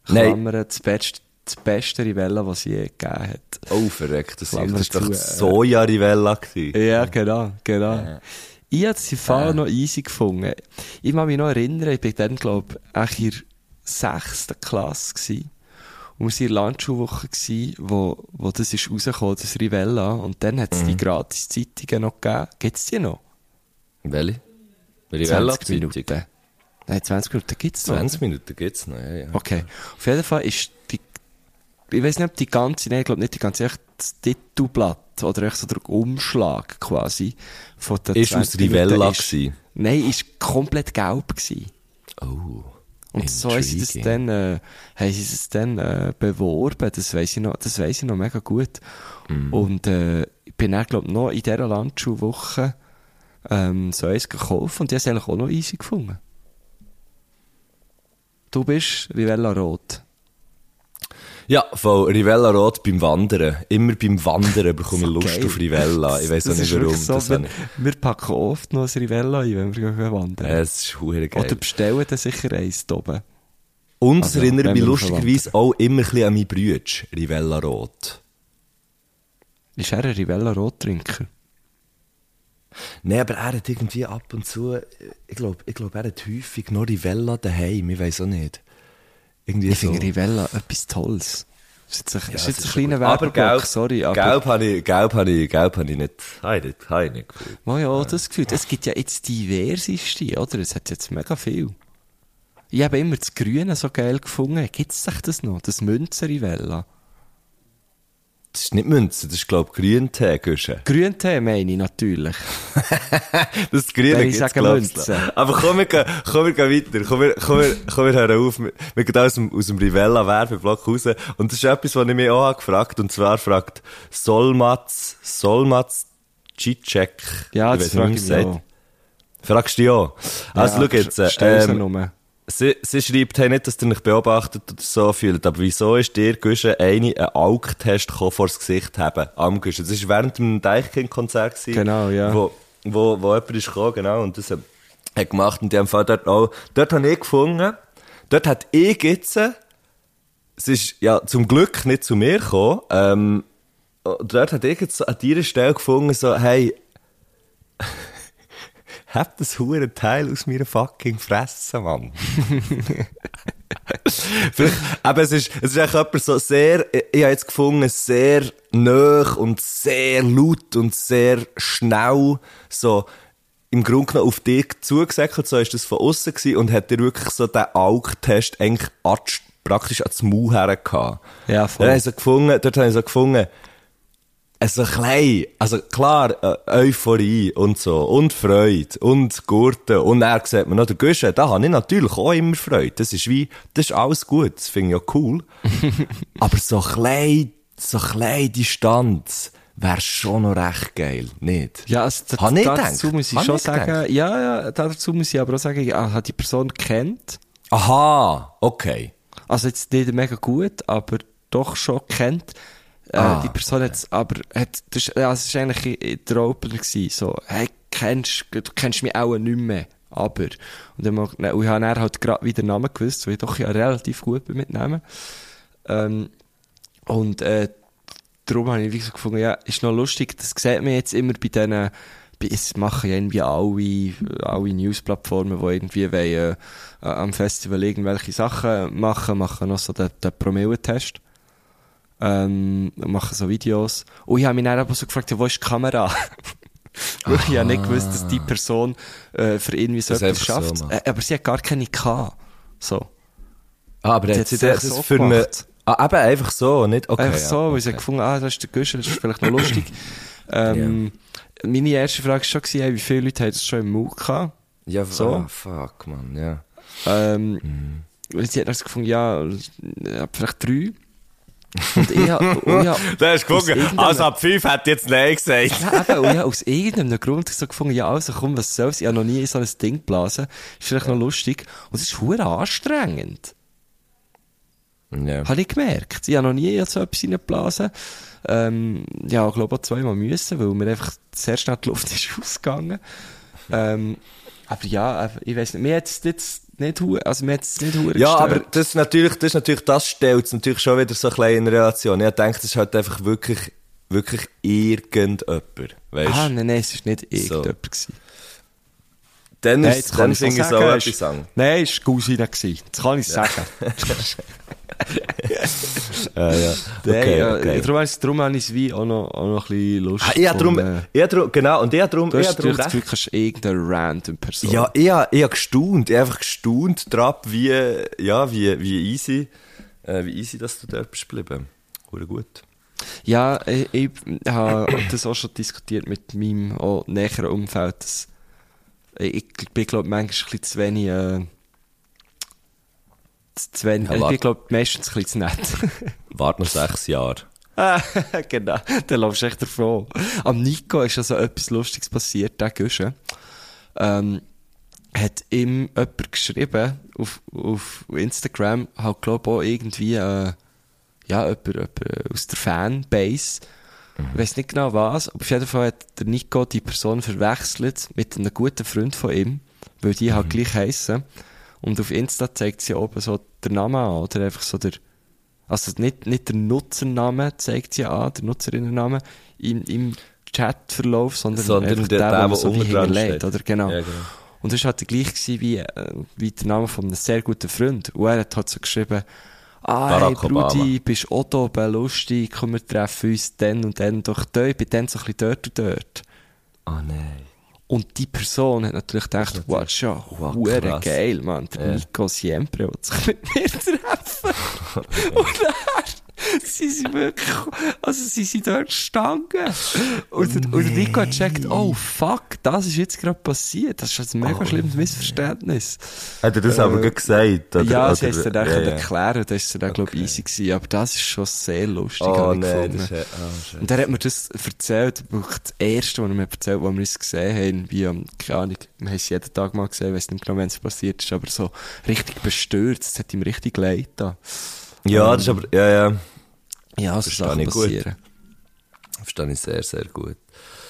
Nein. Klammern, das beste, das beste Rivella, was es je gegeben hat. Oh, verreckt, das, Klammer das ist doch zu, äh, Soja-Rivella. Ja, genau, genau. Ich habe den Fall noch easy gefunden. Ich kann mich noch erinnern, ich bin dann, glaube ich, in der sechsten Klasse gewesen. Und wir waren in der Landschulwoche, gewesen, wo, wo das ist rausgekommen, das Rivella. Und dann hat es die gratis Zeitungen noch gegeben. Gibt's die noch? Welche? 20 Rivella-Zeitung? Minuten. Nein, 20 Minuten gibt's noch. 20 Minuten gibt's noch, ja, ja. Okay. Auf jeden Fall ist die, ich weiß nicht, ob die ganze, nein, ich glaube nicht die ganze, echt das Titelblatt oder echt so der Umschlag quasi von der Ist aus 20 Minuten Rivella ist- gewesen? Nein, ist komplett gelb gewesen. Oh. Und so haben sie das Intriguing. dann, äh, haben sie das dann, äh, beworben. Das weiss ich noch, das weiss ich noch mega gut. Mm. Und, äh, ich bin dann, glaub noch in dieser Landschulwoche, ähm, so eins gekauft und die habe es eigentlich auch noch easy gefunden. Du bist Rivella Rot. Ja, voll. Rivella Rot beim Wandern. Immer beim Wandern bekomme ich Lust geil. auf Rivella. Ich weiß auch Das nicht warum. das So, habe wir, wir packen oft noch ein Rivella ein, wenn wir wandern. Es ist geil. Oder bestellen dann sicher eins oben. Und es Also, erinnert wenn mich lustigerweise auch immer ein bisschen an meinen Brütsch, Rivella Rot. Ist er ein Rivella Rottrinker? Nein, aber er hat irgendwie ab und zu, ich glaube, ich glaub, er hat häufig noch Rivella daheim, ich weiß auch nicht. Irgendwie Ich so. finde Rivella etwas Tolles. Ist jetzt ein, Ja, ist jetzt ein kleiner Werbeblock, gelb, sorry, aber... Gelb habe ich, gelb habe ich, gelb habe ich nicht, habe ich nicht, habe ich nicht gefühlt. Oh ja, das Gefühl. Es gibt ja jetzt diverseste, oder? Es hat jetzt mega viel. Ich habe immer das Grüne so geil gefunden. Gibt es das noch? Das Münzer-Rivella? Das ist nicht Münze, das ist, glaube ich, Grüntee. Grüntee meine ich natürlich. Das Grüne Wenn ich sage Münze. Aber komm, wir gehen, komm, wir gehen weiter. Komm, wir, komm, wir, komm, wir hören auf. Wir, gehen aus dem, aus dem Rivella-Werbeblock raus. Und das ist etwas, was ich mich auch habe gefragt. Und zwar fragt Solmaz, Solmaz Cicek. Ja, das frage ich mich auch. Fragst du dich auch? Also, Ja, schau jetzt. äh, Ähm. Sie, sie schreibt, hey, nicht, dass ihr euch beobachtet oder so fühlt, aber wieso ist dir, Güsche, eine, einen vor das Gesicht haben? Am Güsche. Das war während dem Deichkind-Konzert. Genau, ja. Wo, wo, wo jemand ist gekommen, genau, und das hat hat gemacht, und die haben dort auch, dort habe ich gefunden, dort hat ich jetzt, es ist ja zum Glück nicht zu mir gekommen, ähm, dort hat ich jetzt an dieser Stelle gefunden, so, hey, hab das hure Teil aus meiner fucking Fresse, Mann. Aber es ist, es ist echt jemand so sehr, ich, habe jetzt gefunden, sehr nöch und sehr laut und sehr schnell, so, im Grunde genommen auf dich zugesäckelt, so ist das von außen gewesen und hat dir wirklich so den Augtest eigentlich praktisch ans Maul hergehabt. Ja, voll. Dort habe ich so gefunden, dort habe ich so gefunden, also klein, also klar, äh, Euphorie und so, und Freude, und Gurten, und er sieht man noch, der Guschen, da habe ich natürlich auch immer Freude. Das ist wie, das ist alles gut, das finde ich ja cool. Aber so klein, so klein Distanz, wäre schon noch recht geil, nicht? Ja, also, da, dazu muss ich Hab schon sagen, gedacht. ja, ja, dazu muss ich aber auch sagen, ich habe die Person kennt. Aha, okay. Also jetzt nicht mega gut, aber doch schon kennt. Äh, Ah, die Person hat's aber, hat, das, ist- ja, es war eigentlich der Opener gewesen, so, hey, kennst, du kennst mich auch nicht mehr, aber. Und dann, ne, und ich habe dann halt gerade wieder den Namen gewusst, weil ich doch ja relativ gut bin mit Namen. Ähm, und, äh, darum habe ich wie gesagt gefunden, ja, ist noch lustig, das sieht man jetzt immer bei diesen, es machen ja irgendwie alle, alle Newsplattformen, die irgendwie wollen, äh, am Festival irgendwelche Sachen machen, machen noch so den, den Promille-Test. Ähm, machen so Videos. Und ich habe mich dann aber so gefragt, ja, wo ist die Kamera? Weil ich ja nicht gewusst, dass die Person äh, für irgendwie so Das etwas so schafft. macht. äh, aber sie hat gar keine gehabt. So. Ah, aber Die hat sie das, so für eine, ah, eben einfach so, nicht? Okay. Einfach ja, so, weil sie okay. hat gefunden, ah, das ist der Güschel, das ist vielleicht noch lustig. ähm, Meine erste Frage war schon, hey, wie viele Leute haben das schon im Mund gehabt? Ja, So. so. Ah, fuck, man, ja. Ähm, und sie hat dann so gefunden, ja, ja, vielleicht drei. Und ich habe, hast du aus gefunden, also ab 5 hat jetzt Nein gesagt. Ja, eben, und ich habe aus irgendeinem Grund so gefunden, ja, also komm, was soll's, ich habe noch nie so ein Ding geblasen, ist vielleicht noch lustig. Und es ist hure anstrengend. Ja. Habe ich gemerkt. Ich habe noch nie so etwas reingeblasen. Ähm, ja, ich glaube auch zweimal müssen, weil mir einfach sehr schnell die Luft ist ausgegangen. Ähm, aber ja, ich weiß nicht, mir hat jetzt nicht, also mir hat es nicht hure Ja, gestört. aber das ist natürlich, das ist natürlich, das stellt es natürlich schon wieder so ein bisschen in Relation. Ich denke, das ist halt einfach wirklich, wirklich irgendjemand, weißt Ah, nein, nein, es war nicht So. irgendjemand. gewesen. Dann, Nein, ist, dann ich so finde ich es- etwas sagen. Nein, es war Cousine. Das kann ich sagen. Ja, ja. Okay, ja, okay. Darum, habe ich- darum habe ich es wie auch noch, auch noch ein bisschen lustig Ah, ich drum, ich drum, genau, und ich hab drum, Du ich hast drum das. Gefühl, kannst irgendeine random Person. Ja, ich hab, ich hab gestaunt, ich einfach gestaunt drauf, wie, ja, wie, wie easy, äh, wie easy, dass du dort bist geblieben. Hure gut. Ja, ich, ich habe das auch schon diskutiert mit meinem näheren Umfeld. Dass ich bin, glaube manchmal ein bisschen zu wenig, äh, wenig, Ja, ich warte. glaube meistens ein bisschen zu nett. Wart noch sechs Jahre. Ah, genau, dann laufst du echt davon. Am Nico ist also etwas Lustiges passiert, der Güsche. Ähm, hat ihm jemand geschrieben auf, auf Instagram, halt glaub auch irgendwie, äh, ja, jemand, jemand aus der Fanbase. Ich weiss nicht genau was, aber auf jeden Fall hat der Nico die Person verwechselt mit einem guten Freund von ihm, weil die halt gleich heissen. Und auf Insta zeigt sie oben so den Namen an, oder einfach so der, also nicht, nicht der Nutzername zeigt sie an, der Nutzerinnennamen im, im Chatverlauf, sondern, Sondern einfach der- der, der, der, der so wie hinterlegt, oder? Genau. Ja, genau. Und das war halt der gleich wie, äh, wie der Name von einem sehr guten Freund. Und er hat halt so geschrieben, ah, hey, Obama. Brudi, bist auch da oben lustig, komm, wir treffen uns dann und dann doch da, ich bin dann so ein bisschen dort und dort. Oh nein. Und die Person hat natürlich gedacht, wow, schon, Wow, geil, Mann. Der Ja. Nico Siempre will sich mit mir treffen. und dann sind sie wirklich, also sie sind dort gestanden. Und, der- und der Nico hat gecheckt, oh fuck, das ist jetzt gerade passiert. Das ist ein mega Oh, schlimmes Missverständnis. Hat er das aber gerade gesagt? Oder, ja, oder, sie haben es dann ja, ja, ja. erklären, das ist dann, glaube ich, Okay. easy gewesen. Aber das ist schon sehr lustig, Oh habe ich nein, gefunden. das ist, oh. Und er hat mir das erzählt, das erste, was er mir erzählt, wo wir uns gesehen haben, wie, ähm, keine Ahnung, wir haben es jeden Tag mal gesehen, weiss nicht genau, wenn es passiert ist, aber so richtig bestürzt, es hat ihm richtig leid da. Ja, das ist aber, ja, ja. Ja, so Verstehe Sachen ich gut. passieren. Verstehe ich sehr, sehr gut.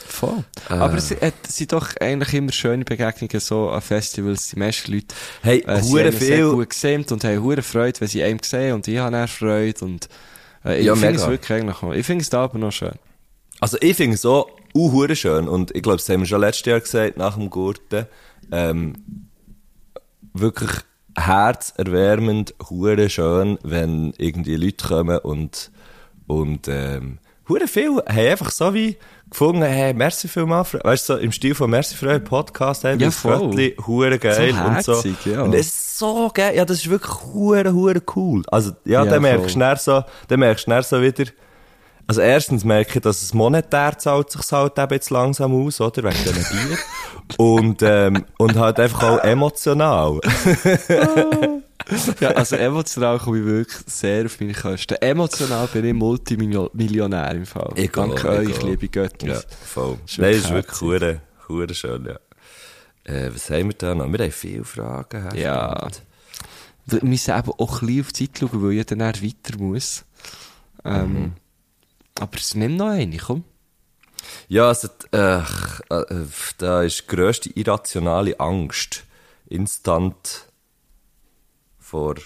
Voll. Äh. Aber es, es sind doch eigentlich immer schöne Begegnungen so an Festivals. Die meisten Leute Hey, äh, sie haben ihn sehr viel. gut gesehen und haben hure Freude, wenn sie einem sehen und ich habe auch Freude und äh, ich Ja, finde es wirklich eigentlich noch, ich finde es da aber noch schön. Also ich finde es auch uh, schön und ich glaube, das haben wir schon letztes Jahr gesagt, nach dem Gurten. Ähm, wirklich herzerwärmend, hure schön, wenn irgendwie Leute kommen und, und ähm, hure viel haben einfach so wie gefunden, hey, merci vielmals, weißt du, so im Stil von merci für euren Podcast, hey, Ja, das. Gröttli, hure geil So und so. ja. Und es ist so geil, ja, das ist wirklich hure, hure cool. Also, ja, Ja, dann merkst du schnell so, dann merkst du schnell so wieder, also erstens merke ich, dass es monetär zahlt sich halt eben jetzt langsam aus, oder? Wegen diesen Bier. und, ähm, und halt einfach auch emotional. Ja, also emotional komme ich wirklich sehr auf meine Kosten. Emotional bin ich Multimillionär im Fall. Ich Danke ich euch, auch. liebe Götter. ja, voll. Ist Nein, ist wirklich hure, hure schön, ja. Äh, was haben wir da noch? Wir haben viele Fragen. Ja. Wir müssen eben auch ein bisschen auf die Zeit schauen, weil ich dann weiter muss. Ähm, Mhm. Aber es nimmt noch eine, komm. Ja, also, äh, äh, da ist die grösste irrationale Angst. Instant vor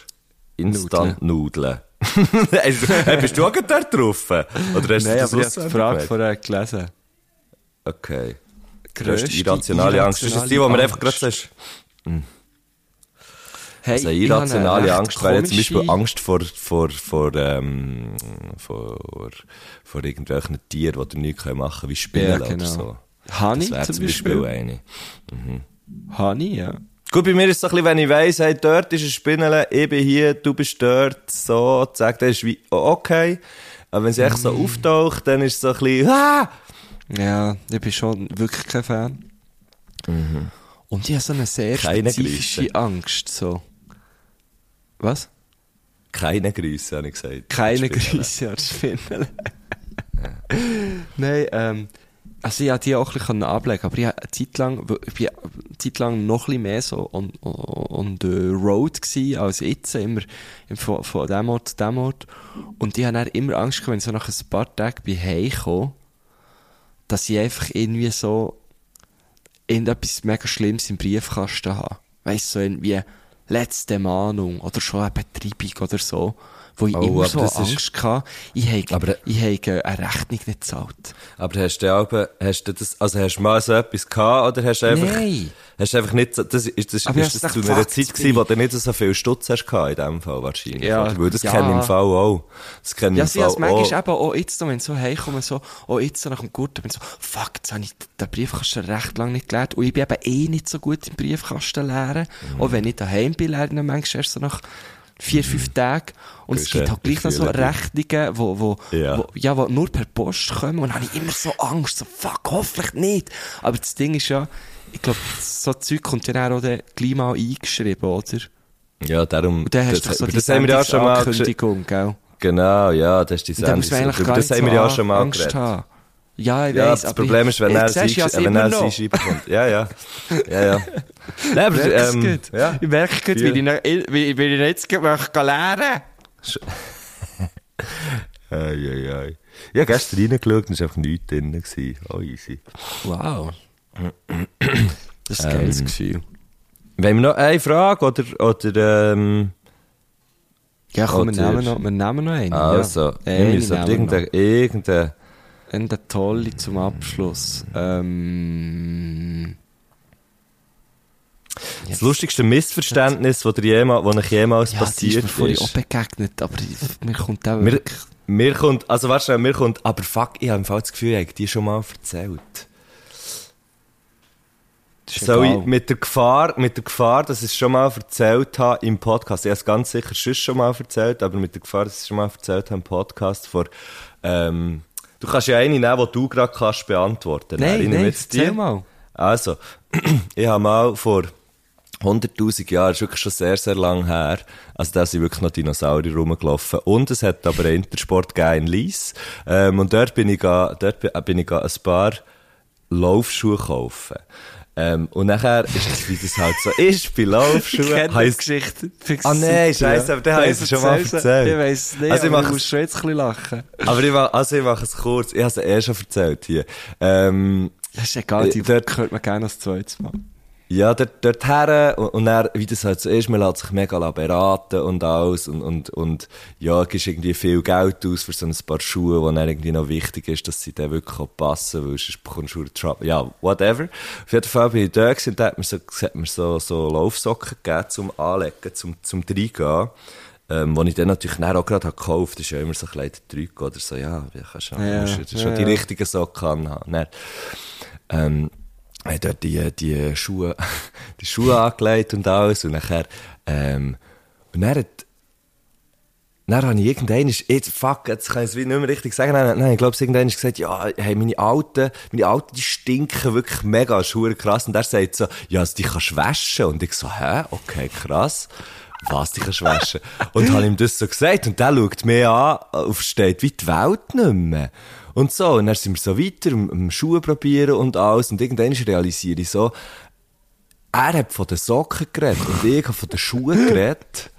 Instant-Nudeln. Du- bist du auch gerade drauf? Oder hast du Nein, das aber ich habe die Frage vorher gelesen. Okay. Grösste Grösste irrationale Angst. Das ist die, die man einfach gerade sagst. Hey, Also eine irrationale Angst wäre jetzt zum Beispiel Angst vor, vor, vor, ähm, vor, vor irgendwelchen Tieren, die du nichts machen können, wie Spinnen Ja, oder genau. so. Honey Das wäre zum Beispiel Beispiel. eine. Honey, ja. Gut, bei mir ist es so ein bisschen, wenn ich weiss, hey, dort ist ein Spinnele, ich bin hier, du bist dort, so, zack, das ist wie, oh, okay. Aber wenn sie echt so auftaucht, dann ist es so ein bisschen, ah! Ja, ich bin schon wirklich kein Fan. Und ich habe so eine sehr Mhm. Keine spezifische Grüße. Angst, so. Was? Keine Grüße, habe ich gesagt. Keine. Grüße an die Spinnele. Nein, ähm, Also ich konnte die auch ein bisschen ablegen, aber ich habe eine Zeit lang, ich bin eine Zeit lang noch ein bisschen mehr so on, on, on the road gewesen, als jetzt, immer von, von dem Ort zu dem Ort. Und ich habe dann immer Angst gehabt, wenn ich so nach ein paar Tagen bin heimgekommen, dass ich einfach irgendwie so irgendetwas mega Schlimmes im Briefkasten habe. Weißt du, so irgendwie letzte Mahnung oder schon eine Betreibung oder so. Wo ich Oh, immer so das ist- Angst hatte, ich habe, Aber- ich habe eine Rechnung nicht gezahlt. Aber hast du auch, hast du das, also hast du mal so etwas gehabt, oder hast du einfach, Nein. hast du einfach nicht das, ist das, Aber ist das zu einer Zeit gewesen, wo du nicht so viel Stutz hast gehabt, in dem Fall wahrscheinlich. Ja, oder? Weil das ja. kenne ich im Fall auch. Das kenne ich Ja, im Fall manchmal auch. eben auch jetzt, wenn ich so heimkomme, so, auch jetzt nach dem Gurten, bin ich so, fuck, jetzt habe ich den Briefkasten recht lange nicht gelernt. Und ich bin eben eh nicht so gut im Briefkasten lernen. Mhm. Auch wenn ich daheim lerne ich dann manchmal erst so nach vier, fünf Tagen. Und Du es gibt halt gleich noch so Rechnungen, wo, wo, Ja. wo, ja, wo nur per Post kommen. Und dann habe ich immer so Angst, so, fuck, hoffentlich nicht. Aber das Ding ist ja, ich glaube, so Zeug kommt ja dann auch dann gleich mal eingeschrieben, oder? Ja, darum, Und dann hast du das, doch so das haben wir ja schon mal Sendungsankündigung, gell? Genau, ja, das ist die Sendung. das haben wir ja schon mal Angst geredet. haben. Ja, ich Ja, weiss, das Problem ich- ist, wenn er es siehst ja wenn er es kommt. Ja, ja. Ja, ja. Nein, aber, Ich merke es ähm, gut. ja. Ich merke gut, Ja. wie ich, jetzt möchte lernen Ei, ei, ei. Ich habe gestern reingeschaut und es war einfach nichts drin. gewesen. Oh, easy. Wow. Das ist ein geiles Ähm, Gefühl. Wenn wir noch eine Frage oder, oder, ähm, Ja, komm, wir oder- nehmen noch, wir nehmen noch eine. also, ja. wir Eine müssen wir irgendeine. Eine tolle zum Abschluss. Ähm, das lustigste Missverständnis, das, jemals, euch jemals ja, die ist passiert mir vorhin ist. auch begegnet, aber mir kommt auch Mir, wirklich... mir kommt, also warte schnell, mir kommt, aber fuck, ich habe im Fall das Gefühl, ich habe die schon mal erzählt. Soll egal. ich mit der Gefahr, mit der Gefahr, dass ich es schon mal erzählt habe im Podcast, ich habe es ganz sicher schon mal erzählt, aber mit der Gefahr, dass ich es schon mal erzählt habe im Podcast vor, ähm, du kannst ja eine nehmen, die du gerade kannst beantworten. Nein, nein, jetzt erzähl mal. Also, ich habe mal vor 100.000 Jahren, ist wirklich schon sehr, sehr lang her, also da sind wirklich noch Dinosaurier rumgelaufen. Und es hat aber einen Intersport gegeben in Lies. Ähm, und dort bin ich, ga, dort bin, bin ich ga ein paar Laufschuhe kaufen. Ähm, und nachher ist es, wie das halt so ist, bei Laufschuhen. heisst- Geschichte. Ah, nein, scheisse, aber habe ich schon mal erzählt. Ich weiss es nicht, Also ich aber du musst schon jetzt ein bisschen lachen. aber ich mache, also ich mache es kurz. Ich habe es eh schon erzählt hier. Ähm, Das ist egal, die dort- hört man gerne als zweites Mal. Ja, dort, dort her, und, und dann, wie das halt so ist, man lässt sich mega beraten und alles, und, und, und, ja, gibst irgendwie viel Geld aus für so ein paar Schuhe, wo dann irgendwie noch wichtig ist, dass sie dann wirklich auch passen, weil sonst bekommst du Trouble. Ja, whatever. Auf jeden Fall bin ich da gewesen, und da hat mir so, hat mir so, so Laufsocken gegeben zum Anlegen, zum, zum Reingehen. Ähm, wo ich dann natürlich dann auch gerade gekauft habe, das ist ja immer so ein kleiner Trick oder so, ja, wie kannst du Ja, musst du schon ja, die ja. richtigen Socken anhaben. Dann, ähm, hat dort die, die Schuhe, die Schuhe angelegt und alles, und nachher, ähm, und dann hat, dann habe ich irgendwann, jetzt, fuck, jetzt kann ich es nicht mehr richtig sagen, nein, nein, ich glaube, irgendwann gesagt, ja, hey, meine Alten, meine Alten, die stinken wirklich mega, verdammt krass, und er sagt so, ja, also die kannst du waschen, und ich so, hä, okay, krass. Was, die kannst du waschen? Und habe ihm das so gesagt, und der schaut mir an, aufsteht wie die Welt nicht mehr. Und so, und dann sind wir so weiter, am, am Schuhe probieren und alles, und irgendwann realisiere ich so, er hat von den Socken geredet und ich habe von den Schuhen geredet.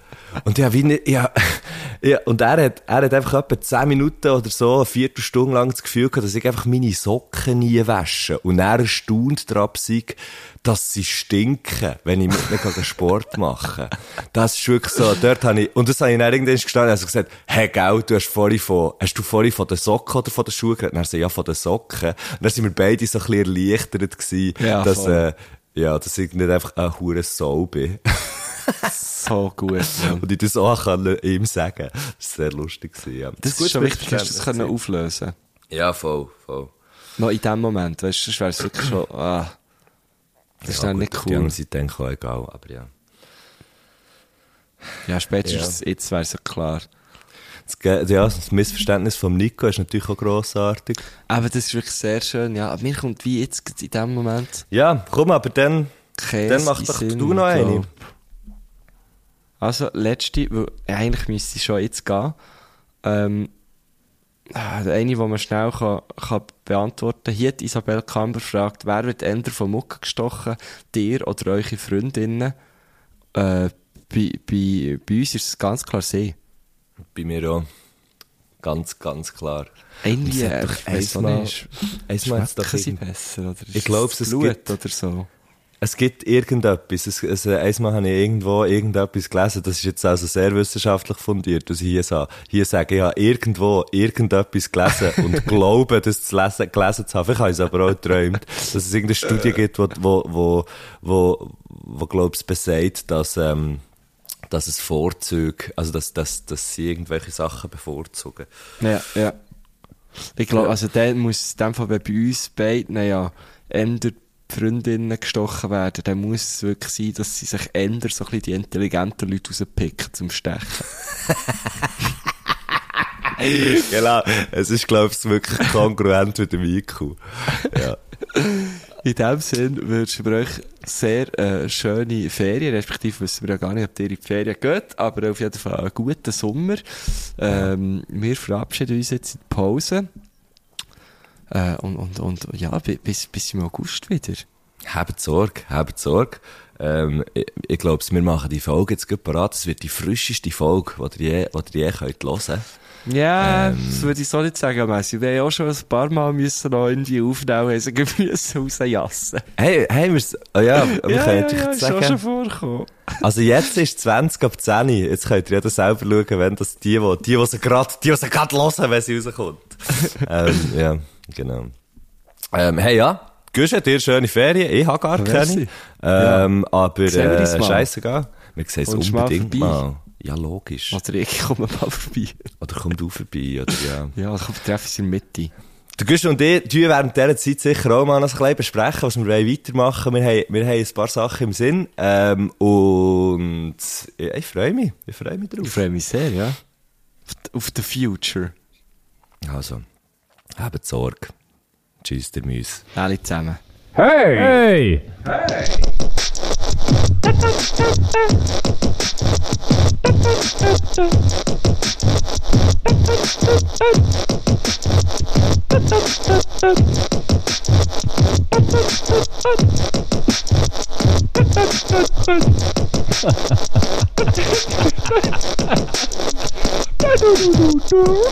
Und habe wie nicht, ja, ja, und er hat, er hat einfach etwa 10 Minuten oder so, eine Viertelstunde lang das Gefühl gehabt, dass ich einfach meine Socken nie wasche. Und er erstaunt daran sei, dass sie stinken, wenn ich mit ihnen Sport mache. Das ist wirklich so, dort habe ich, und das habe ich dann irgendwann gestanden, also gesagt, hey, gell, du hast vorhin von, hast du vorhin von den Socken oder von den Schuhen geredet? Und er so, ja, von den Socken. Und dann sind wir beide so ein bisschen erleichtert gewesen, Ja, dass, voll. äh, ja, dass ich nicht einfach ein hure Sau bin. So gut, Mann. Und ich das auch kann ihm sagen. Das war sehr lustig. Ja. Das Gut ist schon wichtig, dass du das können auflösen Ja, voll, voll. Noch in dem Moment, weißt du, sonst wäre es wirklich schon, ah. Das ist ja, dann gut, nicht cool. andere Seite denke ich auch egal, aber ja. Ja, spätestens jetzt wäre es ja klar. Das, Ge- ja, das Missverständnis vom Nico ist natürlich auch grossartig. Aber das ist wirklich sehr schön, ja. Aber mir kommt wie jetzt in dem Moment Ja, komm, aber dann, Käse dann mach doch Sinn, du noch eine. Also, letzte, weil eigentlich müsste ich schon jetzt gehen. Ähm, Ah, Eine, die man schnell kann, kann beantworten kann. Hier hat Isabel Kamber gefragt, wer wird eher von Mucke gestochen? Dir oder eure Freundinnen? Äh, bei, bei, bei uns ist es ganz klar sie. Bei mir auch. Ganz, ganz klar. Irgendwie, ich einmal- einmal hat's doch irgend- besser? Oder ist Ich glaub, es Blut gibt- oder so. Es gibt irgendetwas. Es, äh, einmal habe ich irgendwo irgendetwas gelesen. Das ist jetzt also sehr wissenschaftlich fundiert, was ich hier sage. Hier sage ich, ich habe irgendwo irgendetwas gelesen und glaube, das zu lesen, gelesen zu haben. Vielleicht habe ich es aber auch geträumt, dass es irgendeine Studie gibt, wo, wo, wo, wo, wo glaube ich, besagt, dass, ähm, dass es Vorzüge, also dass, dass, dass sie irgendwelche Sachen bevorzugen. Ja, ja. Ich glaube, also der muss in dem Fall, wenn bei uns beiden ja die Freundinnen gestochen werden, dann muss es wirklich sein, dass sie sich eher so ein bisschen die intelligenten Leute rauspicken zum Stechen. genau. Es ist, glaube ich, wirklich kongruent mit dem IQ. Ja. In dem Sinn wünschen wir euch sehr äh, schöne Ferien, respektive wissen wir ja gar nicht, ob ihr in die Ferien geht, aber auf jeden Fall einen guten Sommer. Ähm, wir verabschieden uns jetzt in die Pause. Äh, und, und, und ja, bi- bis, bis im August wieder. Habt Sorge, habt Sorge. Ähm, ich, ich glaube, wir machen die Folge jetzt gut parat. Es wird die frischeste Folge, die ihr je, die ihr je könnt hören Ja, Ähm. das würde ich so nicht sagen, Messi. Wir haben auch schon ein paar Mal müssen noch irgendwie aufnehmen, haben sie müssen rausjassen. Hey, hey, wir, oh ja, wir Ja, können ja, natürlich ja, schon, sagen. schon vorgekommen. Also jetzt ist 20 ab 10. Jetzt könnt ihr ja selber schauen, wenn das die, die, die, die sie gerade, die, die sie gerade hören, wenn sie rauskommt. ähm, ja, genau. Ähm, hey, ja. Gusch, dir schöne Ferien. Ich habe gar Merci. keine. Ähm, aber, wir uns äh, mal. scheißegal. Wir sehen es mal unbedingt vorbei? mal. Ja, logisch. Oder ich komme mal vorbei. Oder komm du vorbei, oder ja. Ja, ich treffe uns in der Mitte. Der Gustav und ich, die während dieser Zeit sicher auch mal noch ein bisschen besprechen, was wir wollen weitermachen Wir haben, wir haben ein paar Sachen im Sinn. Ähm, und ja, ich freue mich. Ich freue mich Ich drauf. freue mich sehr, ja. Auf, die- auf the future. Also, habt Sorge. Tschüss, der Müs. Alle zusammen. Hey! Du, du.